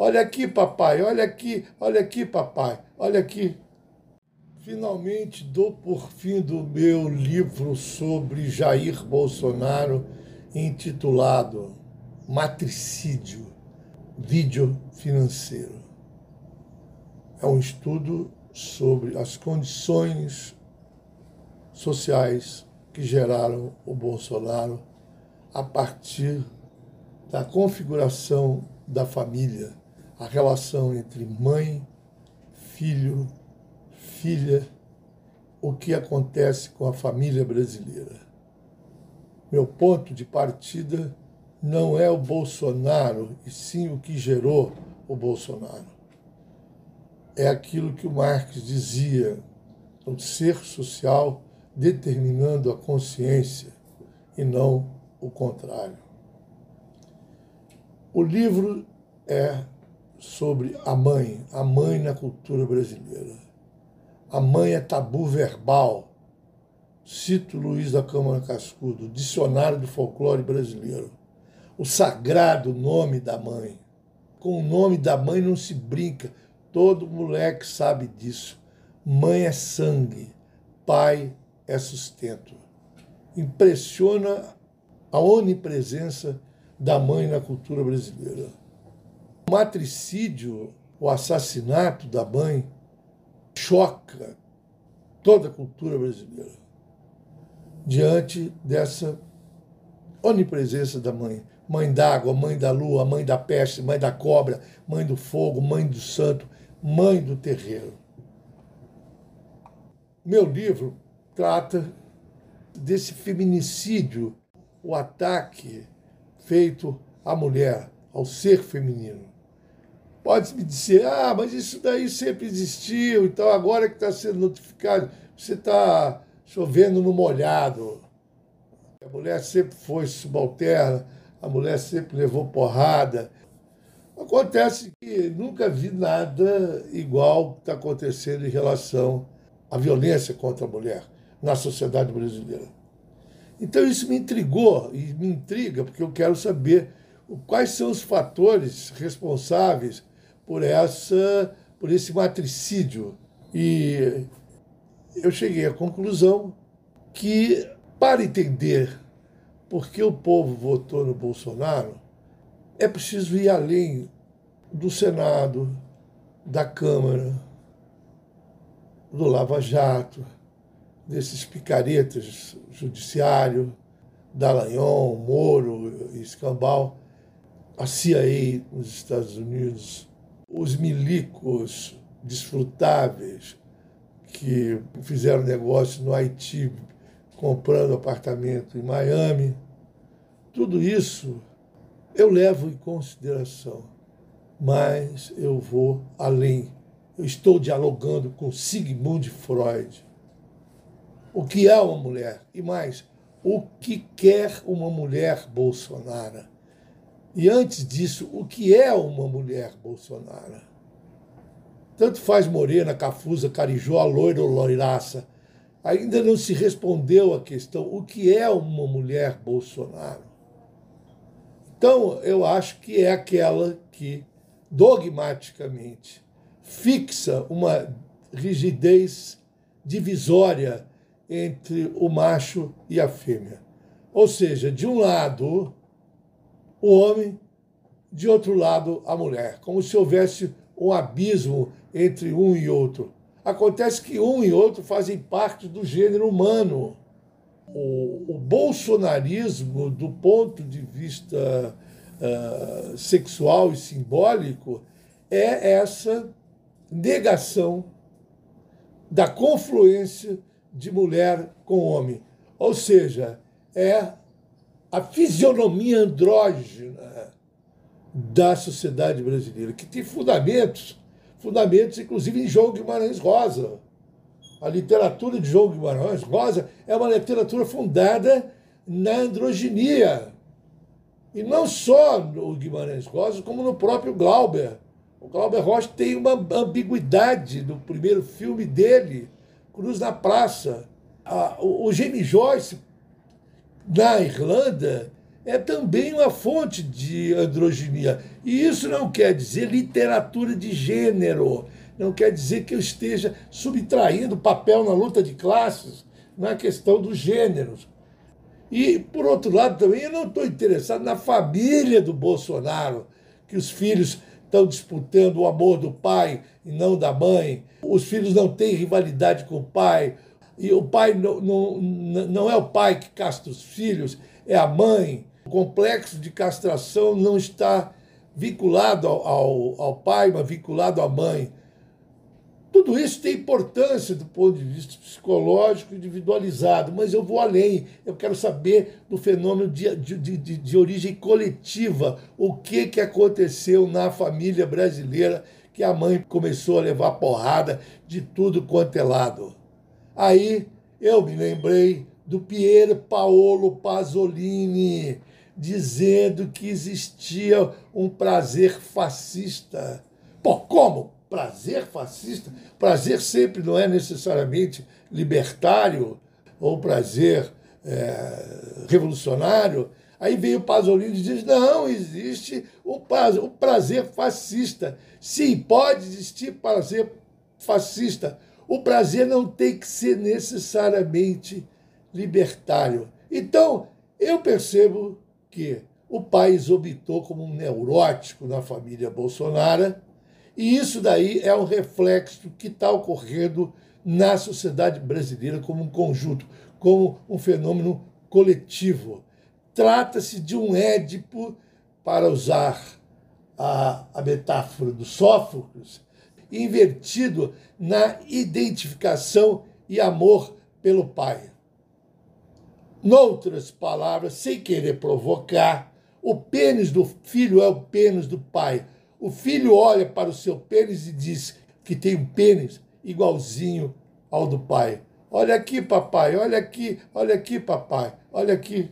Olha aqui, papai, olha aqui, olha aqui, papai, olha aqui. Finalmente dou por fim do meu livro sobre Jair Bolsonaro, intitulado Matricídio, Vídeo Financeiro. É um estudo sobre as condições sociais que geraram o Bolsonaro a partir da configuração da família, a relação entre mãe, filho, filha, o que acontece com a família brasileira. Meu ponto de partida não é o Bolsonaro, e sim o que gerou o Bolsonaro. É aquilo que o Marx dizia, o ser social determinando a consciência e não o contrário. O livro é sobre a mãe, a mãe na cultura brasileira. A mãe é tabu verbal. Cito Luiz da Câmara Cascudo, Dicionário do Folclore Brasileiro. O sagrado nome da mãe. Com o nome da mãe não se brinca. Todo moleque sabe disso. Mãe é sangue, pai é sustento. Impressiona a onipresença da mãe na cultura brasileira. O matricídio, o assassinato da mãe, choca toda a cultura brasileira diante dessa onipresença da mãe. Mãe d'água, mãe da lua, mãe da peste, mãe da cobra, mãe do fogo, mãe do santo, mãe do terreiro. Meu livro trata desse feminicídio, o ataque feito à mulher, ao ser feminino. Pode me dizer, ah, mas isso daí sempre existiu, então agora que está sendo notificado, você está chovendo no molhado. A mulher sempre foi subalterna, a mulher sempre levou porrada. Acontece que nunca vi nada igual que está acontecendo em relação à violência contra a mulher na sociedade brasileira. Então isso me intrigou e me intriga, porque eu quero saber quais são os fatores responsáveis por essa por esse matricídio. E eu cheguei à conclusão que para entender por que o povo votou no Bolsonaro, é preciso ir além do Senado, da Câmara, do Lava Jato, desses picaretas judiciário, Dallagnol, Moro Escambau, a CIA nos Estados Unidos, os milicos desfrutáveis que fizeram negócio no Haiti, comprando apartamento em Miami. Tudo isso eu levo em consideração, mas eu vou além. Eu estou dialogando com Sigmund Freud o que é uma mulher e mais, o que quer uma mulher Bolsonaro. E antes disso, o que é uma mulher Bolsonaro? Tanto faz morena, cafusa, carijó, loira ou loiraça. Ainda não se respondeu a questão o que é uma mulher Bolsonaro. Então, eu acho que é aquela que dogmaticamente fixa uma rigidez divisória entre o macho e a fêmea. Ou seja, de um lado o homem, de outro lado a mulher, como se houvesse um abismo entre um e outro. Acontece que um e outro fazem parte do gênero humano. O, o bolsonarismo, do ponto de vista uh, sexual e simbólico, é essa negação da confluência de mulher com homem. Ou seja, é a fisionomia andrógena da sociedade brasileira, que tem fundamentos, fundamentos inclusive em João Guimarães Rosa. A literatura de João Guimarães Rosa é uma literatura fundada na androginia. E não só no Guimarães Rosa, como no próprio Glauber. O Glauber Rocha tem uma ambiguidade no primeiro filme dele, Cruz na Praça. o Jamie Joyce, na Irlanda, é também uma fonte de androginia. E isso não quer dizer literatura de gênero, não quer dizer que eu esteja subtraindo papel na luta de classes na questão dos gêneros. E, por outro lado, também eu não estou interessado na família do Bolsonaro, que os filhos estão disputando o amor do pai e não da mãe. Os filhos não têm rivalidade com o pai. E o pai não, não, não é o pai que castra os filhos, é a mãe. O complexo de castração não está vinculado ao, ao, ao pai, mas vinculado à mãe. Tudo isso tem importância do ponto de vista psicológico individualizado, mas eu vou além. Eu quero saber do fenômeno de, de, de, de origem coletiva. O que, que aconteceu na família brasileira que a mãe começou a levar porrada de tudo quanto é lado. Aí eu me lembrei do Piero Paolo Pasolini dizendo que existia um prazer fascista. Pô, como? prazer fascista. Prazer sempre não é necessariamente libertário ou prazer é, revolucionário. Aí veio o Pasolini e diz: não, existe o prazer, o prazer fascista. Sim, pode existir prazer fascista. O prazer não tem que ser necessariamente libertário. Então, eu percebo que o pai optou como um neurótico na família Bolsonaro e isso daí é um reflexo que está ocorrendo na sociedade brasileira como um conjunto, como um fenômeno coletivo. Trata-se de um Édipo, para usar a, a metáfora do Sófocles, invertido na identificação e amor pelo pai. Noutras palavras, sem querer provocar, o pênis do filho é o pênis do pai o filho olha para o seu pênis e diz que tem um pênis igualzinho ao do pai. Olha aqui, papai, olha aqui, olha aqui, papai, olha aqui.